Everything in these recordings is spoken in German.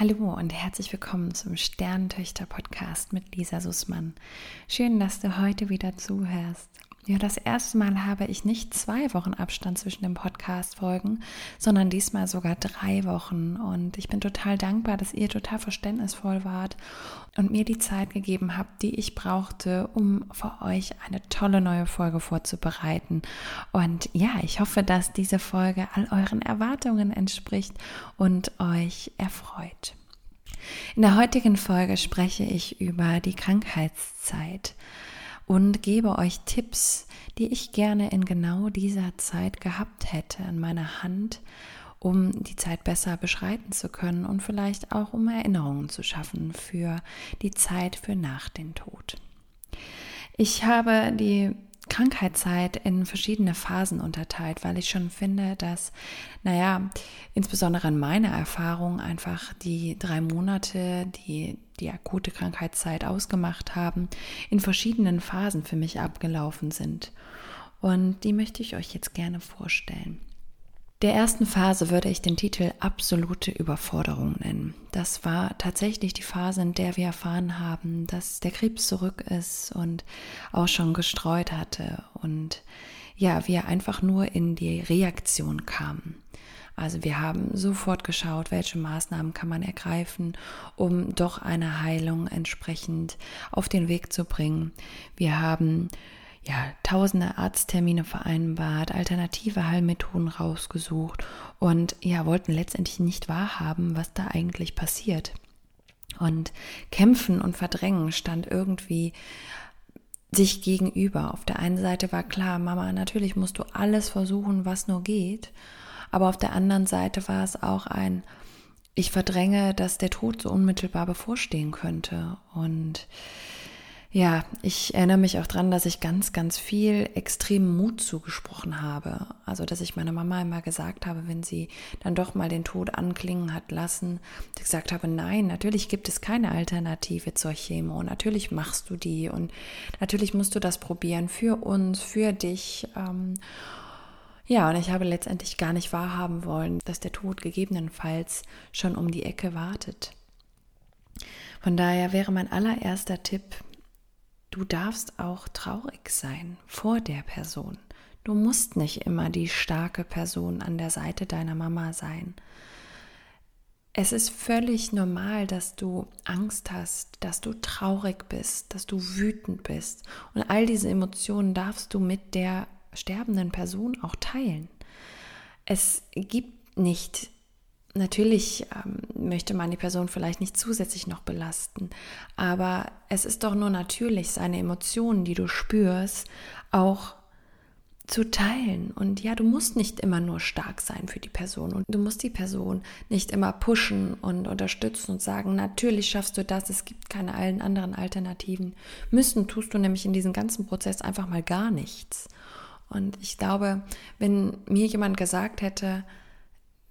Hallo und herzlich willkommen zum Sterntöchter-Podcast mit Lisa Sussmann. Schön, dass du heute wieder zuhörst. Ja, das erste Mal habe ich nicht zwei Wochen Abstand zwischen den Podcast-Folgen, sondern diesmal sogar drei Wochen. Und ich bin total dankbar, dass ihr total verständnisvoll wart und mir die Zeit gegeben habt, die ich brauchte, um für euch eine tolle neue Folge vorzubereiten. Und ja, ich hoffe, dass diese Folge all euren Erwartungen entspricht und euch erfreut. In der heutigen Folge spreche ich über die Krankheitszeit und gebe euch Tipps, die ich gerne in genau dieser Zeit gehabt hätte in meiner Hand, um die Zeit besser beschreiten zu können und vielleicht auch um Erinnerungen zu schaffen für die Zeit für nach dem Tod. Ich habe die Krankheitszeit in verschiedene Phasen unterteilt, weil ich schon finde, dass, naja, insbesondere in meiner Erfahrung einfach die drei Monate, die die akute Krankheitszeit ausgemacht haben, in verschiedenen Phasen für mich abgelaufen sind. Und die möchte ich euch jetzt gerne vorstellen. Der ersten Phase würde ich den Titel absolute Überforderung nennen. Das war tatsächlich die Phase, in der wir erfahren haben, dass der Krebs zurück ist und auch schon gestreut hatte und ja, wir einfach nur in die Reaktion kamen. Also wir haben sofort geschaut, welche Maßnahmen kann man ergreifen, um doch eine Heilung entsprechend auf den Weg zu bringen. Wir haben ja, tausende Arzttermine vereinbart, alternative Heilmethoden rausgesucht und ja, wollten letztendlich nicht wahrhaben, was da eigentlich passiert. Und kämpfen und verdrängen stand irgendwie sich gegenüber. Auf der einen Seite war klar, Mama, natürlich musst du alles versuchen, was nur geht. Aber auf der anderen Seite war es auch ein, ich verdränge, dass der Tod so unmittelbar bevorstehen könnte. Und ja, ich erinnere mich auch dran, dass ich ganz, ganz viel extremen Mut zugesprochen habe. Also, dass ich meiner Mama immer gesagt habe, wenn sie dann doch mal den Tod anklingen hat lassen, gesagt habe, nein, natürlich gibt es keine Alternative zur Chemo. Natürlich machst du die und natürlich musst du das probieren für uns, für dich. Ähm, ja, und ich habe letztendlich gar nicht wahrhaben wollen, dass der Tod gegebenenfalls schon um die Ecke wartet. Von daher wäre mein allererster Tipp, Du darfst auch traurig sein vor der Person. Du musst nicht immer die starke Person an der Seite deiner Mama sein. Es ist völlig normal, dass du Angst hast, dass du traurig bist, dass du wütend bist. Und all diese Emotionen darfst du mit der sterbenden Person auch teilen. Es gibt nicht Natürlich ähm, möchte man die Person vielleicht nicht zusätzlich noch belasten, aber es ist doch nur natürlich, seine Emotionen, die du spürst, auch zu teilen. Und ja, du musst nicht immer nur stark sein für die Person und du musst die Person nicht immer pushen und unterstützen und sagen, natürlich schaffst du das, es gibt keine allen anderen Alternativen. Müssen tust du nämlich in diesem ganzen Prozess einfach mal gar nichts. Und ich glaube, wenn mir jemand gesagt hätte,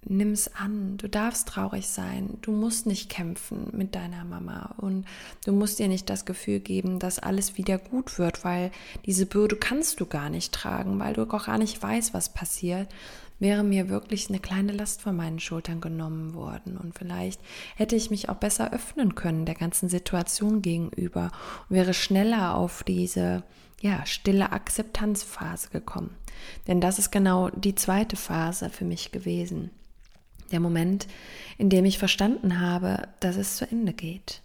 nimm es an. Du darfst traurig sein. Du musst nicht kämpfen mit deiner Mama und du musst dir nicht das Gefühl geben, dass alles wieder gut wird, weil diese Bürde kannst du gar nicht tragen, weil du auch gar nicht weißt, was passiert. Wäre mir wirklich eine kleine Last von meinen Schultern genommen worden und vielleicht hätte ich mich auch besser öffnen können der ganzen Situation gegenüber und wäre schneller auf diese ja, stille Akzeptanzphase gekommen. Denn das ist genau die zweite Phase für mich gewesen der Moment, in dem ich verstanden habe, dass es zu Ende geht.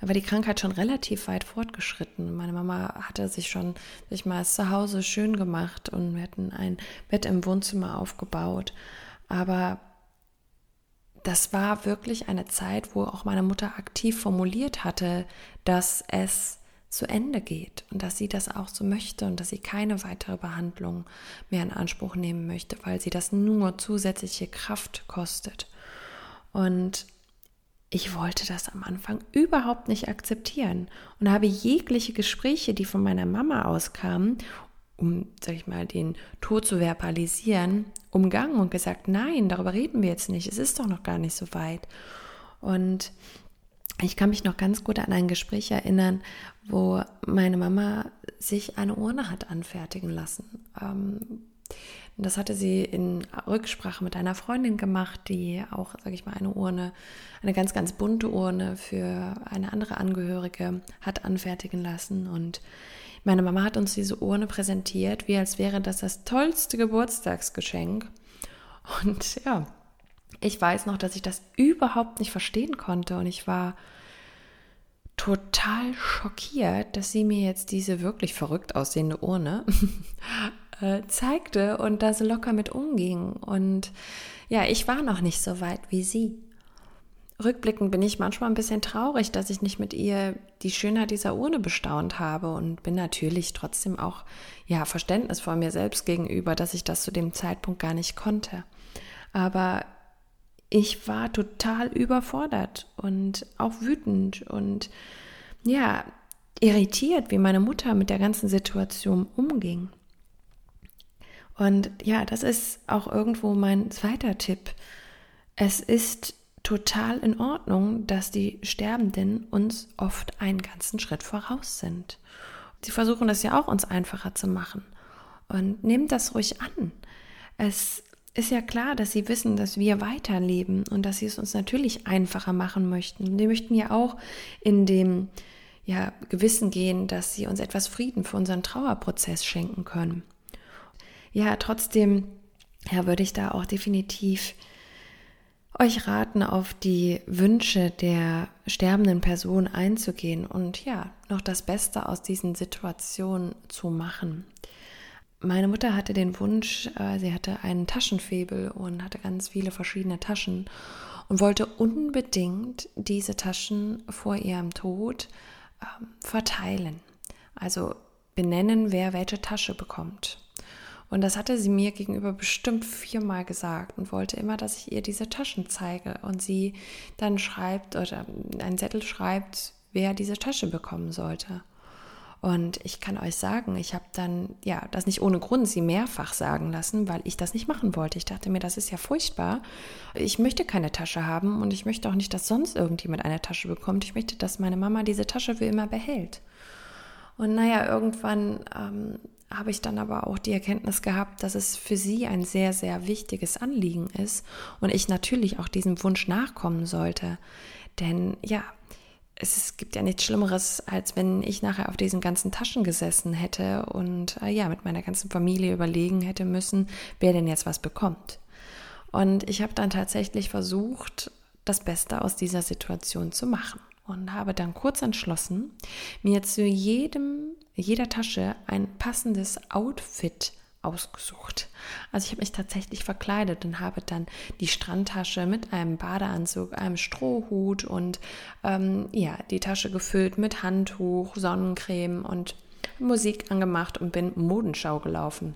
Da war die Krankheit schon relativ weit fortgeschritten. Meine Mama hatte sich schon sich mal zu Hause schön gemacht und wir hatten ein Bett im Wohnzimmer aufgebaut. Aber das war wirklich eine Zeit, wo auch meine Mutter aktiv formuliert hatte, dass es zu Ende geht und dass sie das auch so möchte und dass sie keine weitere Behandlung mehr in Anspruch nehmen möchte, weil sie das nur zusätzliche Kraft kostet. Und ich wollte das am Anfang überhaupt nicht akzeptieren und habe jegliche Gespräche, die von meiner Mama auskamen, um, sag ich mal, den Tod zu verbalisieren, umgangen und gesagt, nein, darüber reden wir jetzt nicht, es ist doch noch gar nicht so weit. Und ich kann mich noch ganz gut an ein Gespräch erinnern, wo meine Mama sich eine Urne hat anfertigen lassen. Ähm, Das hatte sie in Rücksprache mit einer Freundin gemacht, die auch, sage ich mal, eine Urne, eine ganz, ganz bunte Urne für eine andere Angehörige hat anfertigen lassen. Und meine Mama hat uns diese Urne präsentiert, wie als wäre das das tollste Geburtstagsgeschenk. Und ja, ich weiß noch, dass ich das überhaupt nicht verstehen konnte und ich war total schockiert, dass sie mir jetzt diese wirklich verrückt aussehende Urne äh, zeigte und da so locker mit umging. Und ja, ich war noch nicht so weit wie sie. Rückblickend bin ich manchmal ein bisschen traurig, dass ich nicht mit ihr die Schönheit dieser Urne bestaunt habe und bin natürlich trotzdem auch ja Verständnis vor mir selbst gegenüber, dass ich das zu dem Zeitpunkt gar nicht konnte. Aber ich war total überfordert und auch wütend und ja irritiert, wie meine Mutter mit der ganzen Situation umging. Und ja, das ist auch irgendwo mein zweiter Tipp. Es ist total in Ordnung, dass die Sterbenden uns oft einen ganzen Schritt voraus sind. Sie versuchen das ja auch uns einfacher zu machen. Und nehmt das ruhig an. Es ist ja klar, dass sie wissen, dass wir weiterleben und dass sie es uns natürlich einfacher machen möchten. Die möchten ja auch in dem ja, Gewissen gehen, dass sie uns etwas Frieden für unseren Trauerprozess schenken können. Ja, trotzdem ja, würde ich da auch definitiv euch raten, auf die Wünsche der sterbenden Person einzugehen und ja, noch das Beste aus diesen Situationen zu machen. Meine Mutter hatte den Wunsch, äh, sie hatte einen Taschenfebel und hatte ganz viele verschiedene Taschen und wollte unbedingt diese Taschen vor ihrem Tod ähm, verteilen. Also benennen, wer welche Tasche bekommt. Und das hatte sie mir gegenüber bestimmt viermal gesagt und wollte immer, dass ich ihr diese Taschen zeige und sie dann schreibt oder einen Zettel schreibt, wer diese Tasche bekommen sollte. Und ich kann euch sagen, ich habe dann, ja, das nicht ohne Grund sie mehrfach sagen lassen, weil ich das nicht machen wollte. Ich dachte mir, das ist ja furchtbar. Ich möchte keine Tasche haben und ich möchte auch nicht, dass sonst irgendjemand eine Tasche bekommt. Ich möchte, dass meine Mama diese Tasche für immer behält. Und naja, irgendwann ähm, habe ich dann aber auch die Erkenntnis gehabt, dass es für sie ein sehr, sehr wichtiges Anliegen ist und ich natürlich auch diesem Wunsch nachkommen sollte. Denn ja, es gibt ja nichts Schlimmeres, als wenn ich nachher auf diesen ganzen Taschen gesessen hätte und äh, ja, mit meiner ganzen Familie überlegen hätte müssen, wer denn jetzt was bekommt. Und ich habe dann tatsächlich versucht, das Beste aus dieser Situation zu machen und habe dann kurz entschlossen, mir zu jedem, jeder Tasche ein passendes Outfit ausgesucht. Also ich habe mich tatsächlich verkleidet und habe dann die Strandtasche mit einem Badeanzug, einem Strohhut und ähm, ja, die Tasche gefüllt mit Handtuch, Sonnencreme und Musik angemacht und bin Modenschau gelaufen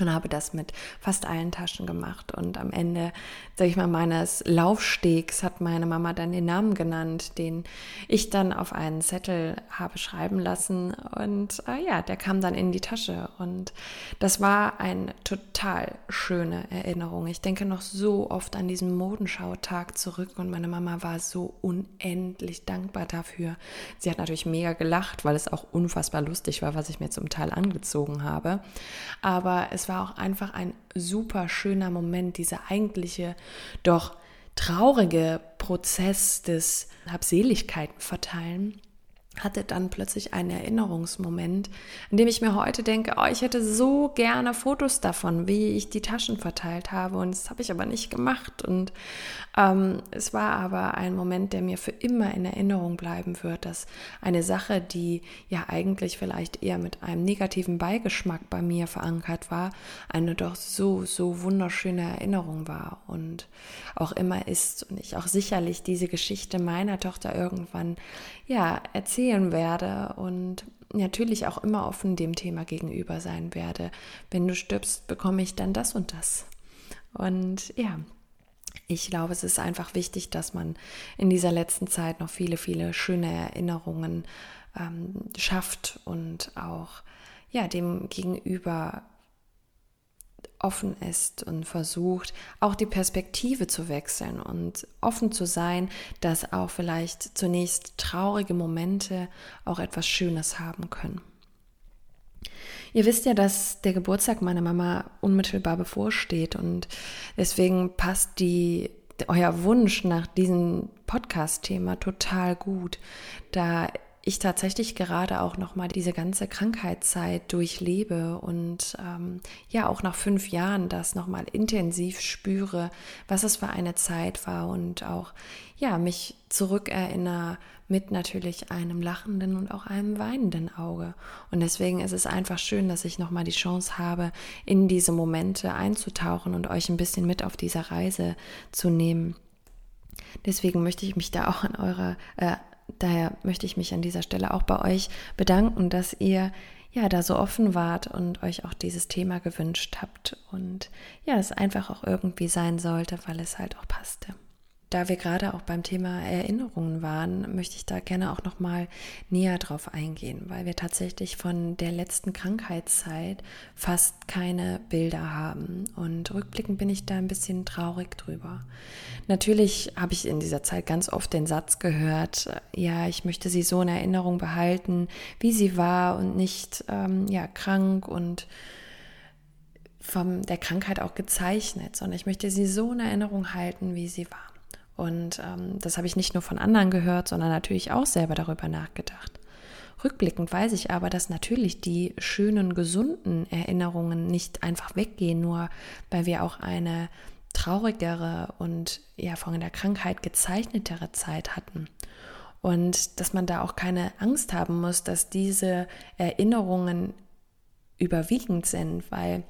und habe das mit fast allen Taschen gemacht. Und am Ende, sage ich mal, meines Laufstegs hat meine Mama dann den Namen genannt, den ich dann auf einen Zettel habe schreiben lassen. Und äh, ja, der kam dann in die Tasche. Und das war eine total schöne Erinnerung. Ich denke noch so oft an diesen Modenschautag zurück und meine Mama war so unendlich dankbar dafür. Sie hat natürlich mega gelacht, weil es auch unfassbar lustig war, was ich mir zum Teil angezogen habe. Aber es war war auch einfach ein super schöner Moment, dieser eigentliche, doch traurige Prozess des Habseligkeiten verteilen hatte dann plötzlich einen Erinnerungsmoment, in dem ich mir heute denke, oh, ich hätte so gerne Fotos davon, wie ich die Taschen verteilt habe. Und das habe ich aber nicht gemacht. Und ähm, es war aber ein Moment, der mir für immer in Erinnerung bleiben wird, dass eine Sache, die ja eigentlich vielleicht eher mit einem negativen Beigeschmack bei mir verankert war, eine doch so, so wunderschöne Erinnerung war und auch immer ist und ich auch sicherlich diese Geschichte meiner Tochter irgendwann ja erzählen erzählen werde und natürlich auch immer offen dem Thema gegenüber sein werde. Wenn du stirbst, bekomme ich dann das und das. Und ja, ich glaube, es ist einfach wichtig, dass man in dieser letzten Zeit noch viele, viele schöne Erinnerungen ähm, schafft und auch ja, dem Gegenüber offen ist und versucht, auch die Perspektive zu wechseln und offen zu sein, dass auch vielleicht zunächst traurige Momente auch etwas Schönes haben können. Ihr wisst ja, dass der Geburtstag meiner Mama unmittelbar bevorsteht und deswegen passt die, euer Wunsch nach diesem Podcast-Thema total gut, da ich tatsächlich gerade auch noch mal diese ganze Krankheitszeit durchlebe und ähm, ja auch nach fünf Jahren das noch mal intensiv spüre, was es für eine Zeit war und auch ja mich zurückerinnere mit natürlich einem lachenden und auch einem weinenden Auge und deswegen ist es einfach schön, dass ich noch mal die Chance habe, in diese Momente einzutauchen und euch ein bisschen mit auf dieser Reise zu nehmen. Deswegen möchte ich mich da auch an eurer äh, daher möchte ich mich an dieser Stelle auch bei euch bedanken, dass ihr ja da so offen wart und euch auch dieses Thema gewünscht habt und ja, es einfach auch irgendwie sein sollte, weil es halt auch passte. Da wir gerade auch beim Thema Erinnerungen waren, möchte ich da gerne auch noch mal näher drauf eingehen, weil wir tatsächlich von der letzten Krankheitszeit fast keine Bilder haben und rückblickend bin ich da ein bisschen traurig drüber. Natürlich habe ich in dieser Zeit ganz oft den Satz gehört, ja, ich möchte sie so in Erinnerung behalten, wie sie war und nicht ähm, ja krank und von der Krankheit auch gezeichnet, sondern ich möchte sie so in Erinnerung halten, wie sie war. Und ähm, das habe ich nicht nur von anderen gehört, sondern natürlich auch selber darüber nachgedacht. Rückblickend weiß ich aber, dass natürlich die schönen, gesunden Erinnerungen nicht einfach weggehen, nur weil wir auch eine traurigere und ja von der Krankheit gezeichnetere Zeit hatten. Und dass man da auch keine Angst haben muss, dass diese Erinnerungen überwiegend sind, weil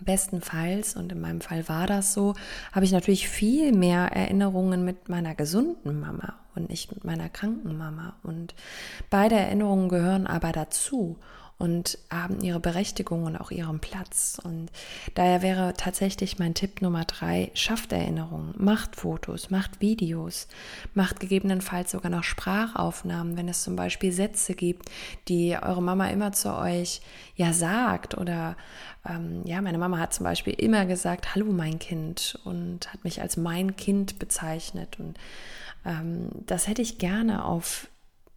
Bestenfalls, und in meinem Fall war das so, habe ich natürlich viel mehr Erinnerungen mit meiner gesunden Mama und nicht mit meiner kranken Mama. Und beide Erinnerungen gehören aber dazu und haben ihre Berechtigung und auch ihren Platz. Und daher wäre tatsächlich mein Tipp Nummer drei, schafft Erinnerungen, macht Fotos, macht Videos, macht gegebenenfalls sogar noch Sprachaufnahmen, wenn es zum Beispiel Sätze gibt, die eure Mama immer zu euch ja sagt oder ähm, ja, meine Mama hat zum Beispiel immer gesagt, hallo mein Kind und hat mich als mein Kind bezeichnet und ähm, das hätte ich gerne auf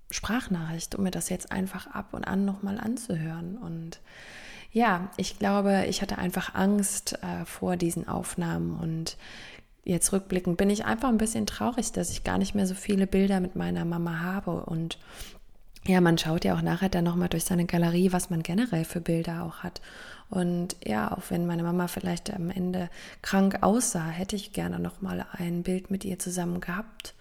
Sprachnachricht, um mir das jetzt einfach ab und an nochmal anzuhören. Und ja, ich glaube, ich hatte einfach Angst äh, vor diesen Aufnahmen und jetzt rückblickend bin ich einfach ein bisschen traurig, dass ich gar nicht mehr so viele Bilder mit meiner Mama habe und ja, man schaut ja auch nachher dann nochmal durch seine Galerie, was man generell für Bilder auch hat. Und ja, auch wenn meine Mama vielleicht am Ende krank aussah, hätte ich gerne nochmal ein Bild mit ihr zusammen gehabt.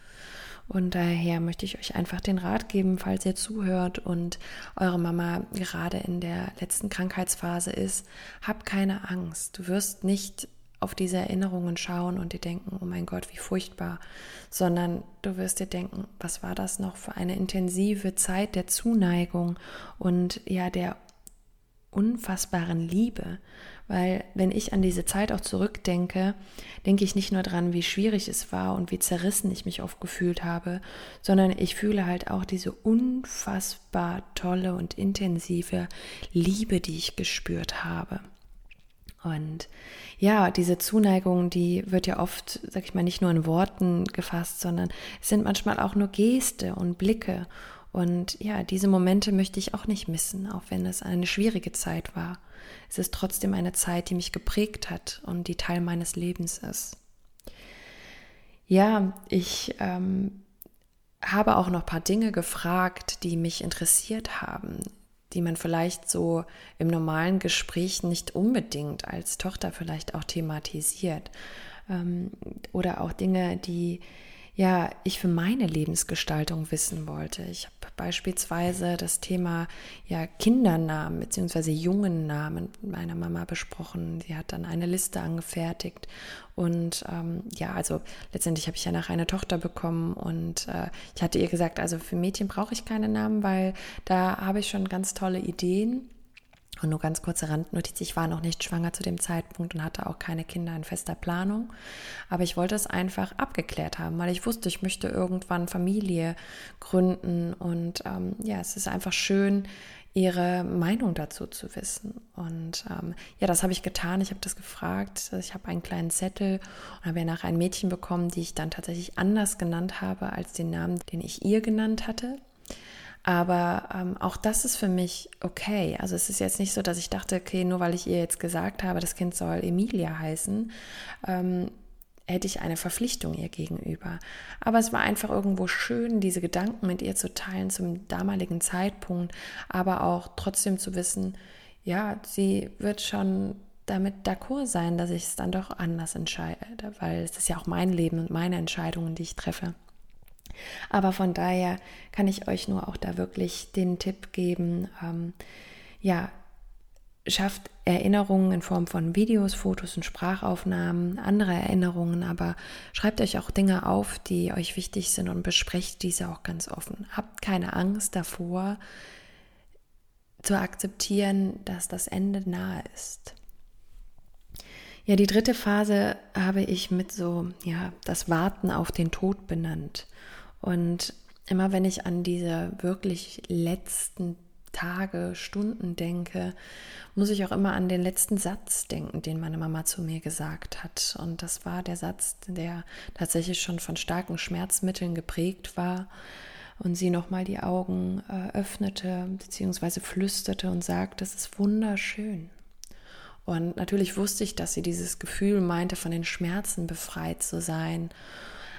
Und daher möchte ich euch einfach den Rat geben, falls ihr zuhört und eure Mama gerade in der letzten Krankheitsphase ist, habt keine Angst. Du wirst nicht auf diese Erinnerungen schauen und dir denken, oh mein Gott, wie furchtbar, sondern du wirst dir denken, was war das noch für eine intensive Zeit der Zuneigung und ja der unfassbaren Liebe. Weil wenn ich an diese Zeit auch zurückdenke, denke ich nicht nur daran, wie schwierig es war und wie zerrissen ich mich oft gefühlt habe, sondern ich fühle halt auch diese unfassbar tolle und intensive Liebe, die ich gespürt habe. Und ja, diese Zuneigung, die wird ja oft, sag ich mal, nicht nur in Worten gefasst, sondern es sind manchmal auch nur Geste und Blicke und ja, diese Momente möchte ich auch nicht missen, auch wenn es eine schwierige Zeit war. Es ist trotzdem eine Zeit, die mich geprägt hat und die Teil meines Lebens ist. Ja, ich ähm, habe auch noch ein paar Dinge gefragt, die mich interessiert haben, die man vielleicht so im normalen Gespräch nicht unbedingt als Tochter vielleicht auch thematisiert. Ähm, oder auch Dinge, die ja, ich für meine Lebensgestaltung wissen wollte. Ich habe beispielsweise das Thema ja Kindernamen bzw. jungen Namen meiner Mama besprochen. Sie hat dann eine Liste angefertigt und ähm, ja, also letztendlich habe ich ja nach eine Tochter bekommen und äh, ich hatte ihr gesagt, also für Mädchen brauche ich keine Namen, weil da habe ich schon ganz tolle Ideen. Und nur ganz kurze Randnotiz, ich war noch nicht schwanger zu dem Zeitpunkt und hatte auch keine Kinder in fester Planung. Aber ich wollte es einfach abgeklärt haben, weil ich wusste, ich möchte irgendwann Familie gründen. Und ähm, ja, es ist einfach schön, ihre Meinung dazu zu wissen. Und ähm, ja, das habe ich getan. Ich habe das gefragt. Ich habe einen kleinen Zettel und habe ja nachher ein Mädchen bekommen, die ich dann tatsächlich anders genannt habe als den Namen, den ich ihr genannt hatte. Aber ähm, auch das ist für mich okay. Also es ist jetzt nicht so, dass ich dachte, okay, nur weil ich ihr jetzt gesagt habe, das Kind soll Emilia heißen, ähm, hätte ich eine Verpflichtung ihr gegenüber. Aber es war einfach irgendwo schön, diese Gedanken mit ihr zu teilen zum damaligen Zeitpunkt, aber auch trotzdem zu wissen, ja, sie wird schon damit d'accord sein, dass ich es dann doch anders entscheide, weil es ist ja auch mein Leben und meine Entscheidungen, die ich treffe. Aber von daher kann ich euch nur auch da wirklich den Tipp geben, ähm, ja, schafft Erinnerungen in Form von Videos, Fotos und Sprachaufnahmen, andere Erinnerungen, aber schreibt euch auch Dinge auf, die euch wichtig sind und besprecht diese auch ganz offen. Habt keine Angst davor, zu akzeptieren, dass das Ende nahe ist. Ja, die dritte Phase habe ich mit so, ja, das Warten auf den Tod benannt. Und immer wenn ich an diese wirklich letzten Tage, Stunden denke, muss ich auch immer an den letzten Satz denken, den meine Mama zu mir gesagt hat. Und das war der Satz, der tatsächlich schon von starken Schmerzmitteln geprägt war und sie nochmal die Augen äh, öffnete bzw. flüsterte und sagte, es ist wunderschön. Und natürlich wusste ich, dass sie dieses Gefühl meinte, von den Schmerzen befreit zu sein.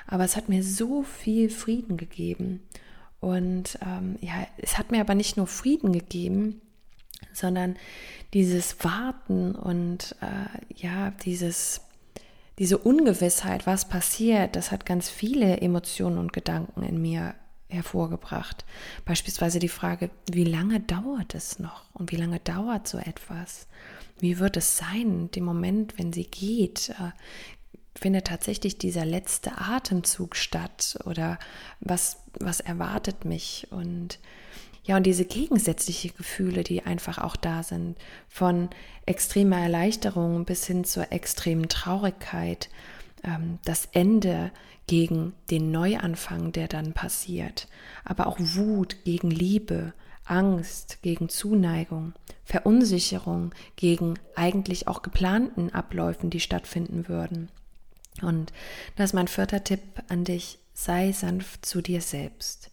Aber es hat mir so viel Frieden gegeben. Und ähm, ja, es hat mir aber nicht nur Frieden gegeben, sondern dieses Warten und äh, ja, dieses, diese Ungewissheit, was passiert, das hat ganz viele Emotionen und Gedanken in mir hervorgebracht. Beispielsweise die Frage, wie lange dauert es noch und wie lange dauert so etwas? Wie wird es sein, dem Moment, wenn sie geht? Findet tatsächlich dieser letzte Atemzug statt oder was, was erwartet mich und ja, und diese gegensätzlichen Gefühle, die einfach auch da sind, von extremer Erleichterung bis hin zur extremen Traurigkeit, ähm, das Ende gegen den Neuanfang, der dann passiert, aber auch Wut gegen Liebe, Angst gegen Zuneigung, Verunsicherung gegen eigentlich auch geplanten Abläufen, die stattfinden würden. Und das ist mein vierter Tipp an dich, sei sanft zu dir selbst.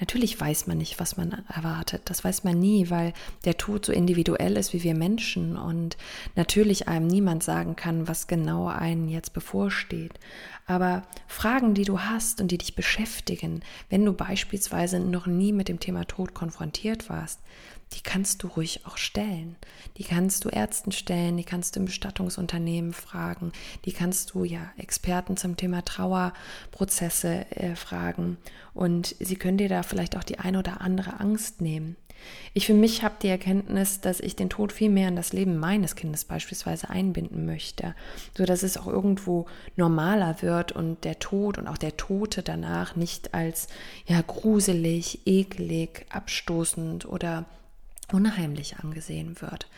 Natürlich weiß man nicht, was man erwartet. Das weiß man nie, weil der Tod so individuell ist wie wir Menschen und natürlich einem niemand sagen kann, was genau einen jetzt bevorsteht. Aber Fragen, die du hast und die dich beschäftigen, wenn du beispielsweise noch nie mit dem Thema Tod konfrontiert warst, die kannst du ruhig auch stellen. Die kannst du Ärzten stellen, die kannst du im Bestattungsunternehmen fragen, die kannst du ja Experten zum Thema Trauerprozesse äh, fragen und sie können dir da vielleicht auch die ein oder andere Angst nehmen. Ich für mich habe die Erkenntnis, dass ich den Tod viel mehr in das Leben meines Kindes beispielsweise einbinden möchte, so dass es auch irgendwo normaler wird und der Tod und auch der Tote danach nicht als ja gruselig, eklig, abstoßend oder unheimlich angesehen wird.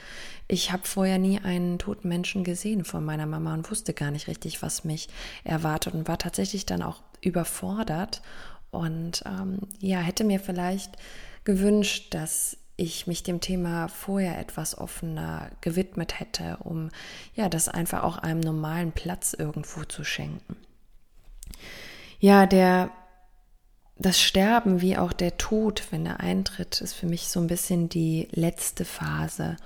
Ich habe vorher nie einen toten Menschen gesehen von meiner Mama und wusste gar nicht richtig, was mich erwartet und war tatsächlich dann auch überfordert und ähm, ja, hätte mir vielleicht gewünscht, dass ich mich dem Thema vorher etwas offener gewidmet hätte, um ja, das einfach auch einem normalen Platz irgendwo zu schenken. Ja, der das Sterben wie auch der Tod, wenn er eintritt, ist für mich so ein bisschen die letzte Phase.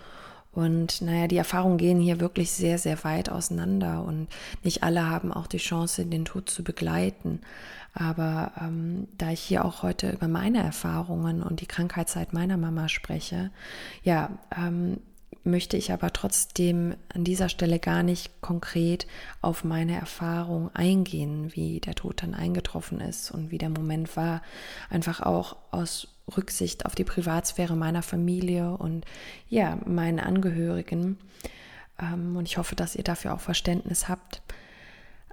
Und naja, die Erfahrungen gehen hier wirklich sehr, sehr weit auseinander und nicht alle haben auch die Chance, den Tod zu begleiten. Aber ähm, da ich hier auch heute über meine Erfahrungen und die Krankheitszeit meiner Mama spreche, ja, ähm, möchte ich aber trotzdem an dieser Stelle gar nicht konkret auf meine Erfahrung eingehen, wie der Tod dann eingetroffen ist und wie der Moment war. Einfach auch aus Rücksicht auf die Privatsphäre meiner Familie und ja, meinen Angehörigen. Ähm, und ich hoffe, dass ihr dafür auch Verständnis habt.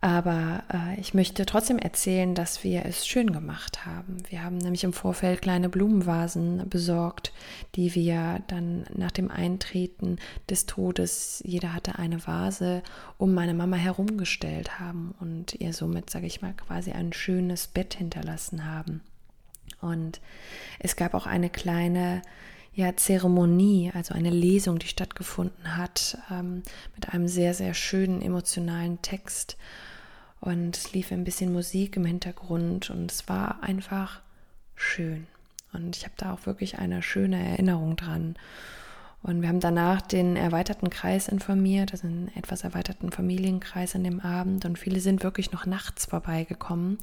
Aber äh, ich möchte trotzdem erzählen, dass wir es schön gemacht haben. Wir haben nämlich im Vorfeld kleine Blumenvasen besorgt, die wir dann nach dem Eintreten des Todes, jeder hatte eine Vase, um meine Mama herumgestellt haben und ihr somit, sage ich mal, quasi ein schönes Bett hinterlassen haben. Und es gab auch eine kleine ja, Zeremonie, also eine Lesung, die stattgefunden hat, ähm, mit einem sehr, sehr schönen emotionalen Text und es lief ein bisschen Musik im Hintergrund und es war einfach schön. Und ich habe da auch wirklich eine schöne Erinnerung dran. Und wir haben danach den erweiterten Kreis informiert, also einen etwas erweiterten Familienkreis an dem Abend. Und viele sind wirklich noch nachts vorbeigekommen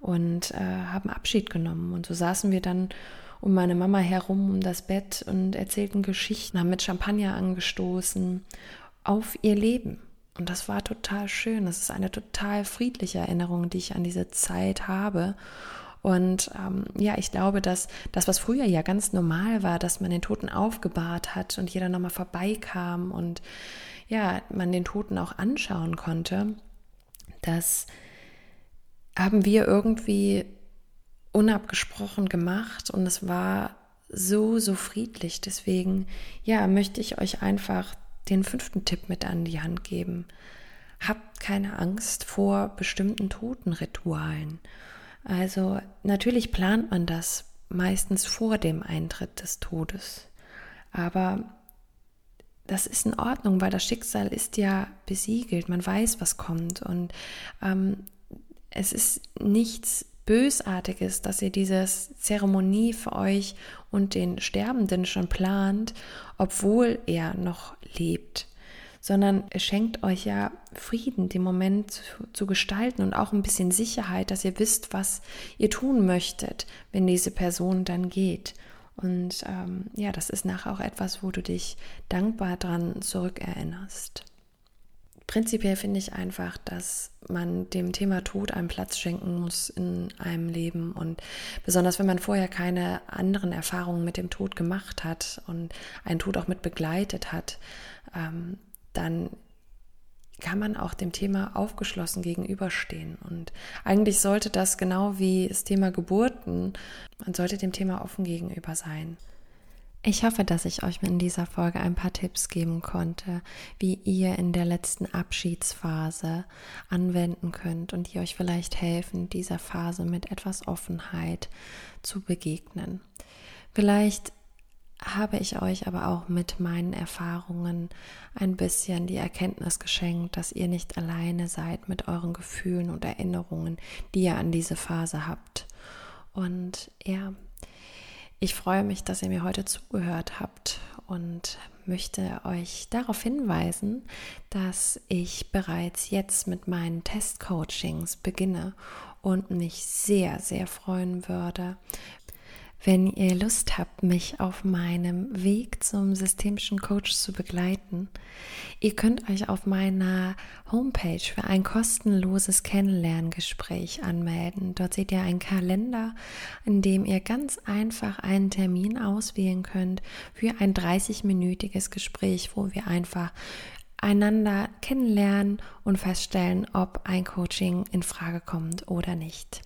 und äh, haben Abschied genommen. Und so saßen wir dann um meine Mama herum um das Bett und erzählten Geschichten, haben mit Champagner angestoßen auf ihr Leben. Und das war total schön. Das ist eine total friedliche Erinnerung, die ich an diese Zeit habe. Und ähm, ja, ich glaube, dass das, was früher ja ganz normal war, dass man den Toten aufgebahrt hat und jeder nochmal vorbeikam und ja, man den Toten auch anschauen konnte, das haben wir irgendwie unabgesprochen gemacht und es war so, so friedlich. Deswegen, ja, möchte ich euch einfach den fünften Tipp mit an die Hand geben. Habt keine Angst vor bestimmten Totenritualen. Also natürlich plant man das meistens vor dem Eintritt des Todes. Aber das ist in Ordnung, weil das Schicksal ist ja besiegelt. Man weiß, was kommt. Und ähm, es ist nichts Bösartiges, dass ihr diese Zeremonie für euch und den Sterbenden schon plant, obwohl er noch lebt sondern es schenkt euch ja Frieden, den Moment zu, zu gestalten und auch ein bisschen Sicherheit, dass ihr wisst, was ihr tun möchtet, wenn diese Person dann geht. Und ähm, ja, das ist nachher auch etwas, wo du dich dankbar dran zurückerinnerst. Prinzipiell finde ich einfach, dass man dem Thema Tod einen Platz schenken muss in einem Leben und besonders wenn man vorher keine anderen Erfahrungen mit dem Tod gemacht hat und einen Tod auch mit begleitet hat, ähm, dann kann man auch dem Thema aufgeschlossen gegenüberstehen. Und eigentlich sollte das genau wie das Thema Geburten, man sollte dem Thema offen gegenüber sein. Ich hoffe, dass ich euch in dieser Folge ein paar Tipps geben konnte, wie ihr in der letzten Abschiedsphase anwenden könnt und die euch vielleicht helfen, dieser Phase mit etwas Offenheit zu begegnen. Vielleicht habe ich euch aber auch mit meinen Erfahrungen ein bisschen die Erkenntnis geschenkt, dass ihr nicht alleine seid mit euren Gefühlen und Erinnerungen, die ihr an diese Phase habt. Und ja, ich freue mich, dass ihr mir heute zugehört habt und möchte euch darauf hinweisen, dass ich bereits jetzt mit meinen Testcoachings beginne und mich sehr, sehr freuen würde, wenn ihr Lust habt, mich auf meinem Weg zum systemischen Coach zu begleiten. Ihr könnt euch auf meiner Homepage für ein kostenloses Kennenlerngespräch anmelden. Dort seht ihr einen Kalender, in dem ihr ganz einfach einen Termin auswählen könnt für ein 30-minütiges Gespräch, wo wir einfach einander kennenlernen und feststellen, ob ein Coaching in Frage kommt oder nicht.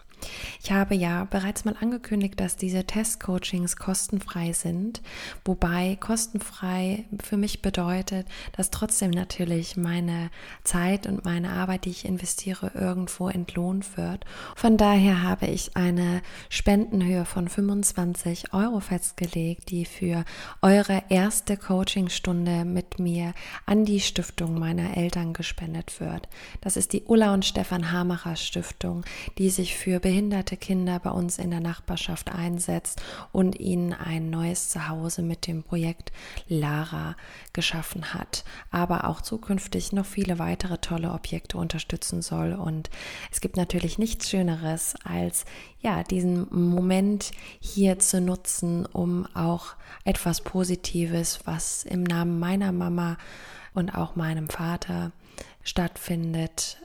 Ich habe ja bereits mal angekündigt, dass diese Testcoachings kostenfrei sind, wobei kostenfrei für mich bedeutet, dass trotzdem natürlich meine Zeit und meine Arbeit, die ich investiere, irgendwo entlohnt wird. Von daher habe ich eine Spendenhöhe von 25 Euro festgelegt, die für eure erste Coachingstunde mit mir an die Stiftung meiner Eltern gespendet wird. Das ist die Ulla und Stefan Hamacher Stiftung, die sich für behinderte Kinder bei uns in der Nachbarschaft einsetzt und ihnen ein neues Zuhause mit dem Projekt Lara geschaffen hat, aber auch zukünftig noch viele weitere tolle Objekte unterstützen soll. Und es gibt natürlich nichts Schöneres, als ja, diesen Moment hier zu nutzen, um auch etwas Positives, was im Namen meiner Mama und auch meinem Vater stattfindet,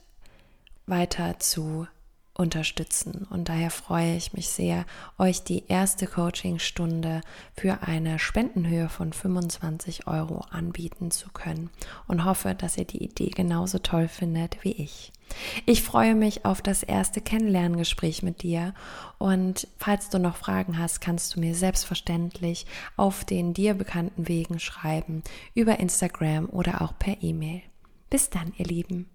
weiter zu unterstützen. Und daher freue ich mich sehr, euch die erste Coachingstunde für eine Spendenhöhe von 25 Euro anbieten zu können und hoffe, dass ihr die Idee genauso toll findet wie ich. Ich freue mich auf das erste Kennenlerngespräch mit dir und falls du noch Fragen hast, kannst du mir selbstverständlich auf den dir bekannten Wegen schreiben, über Instagram oder auch per E-Mail. Bis dann, ihr Lieben.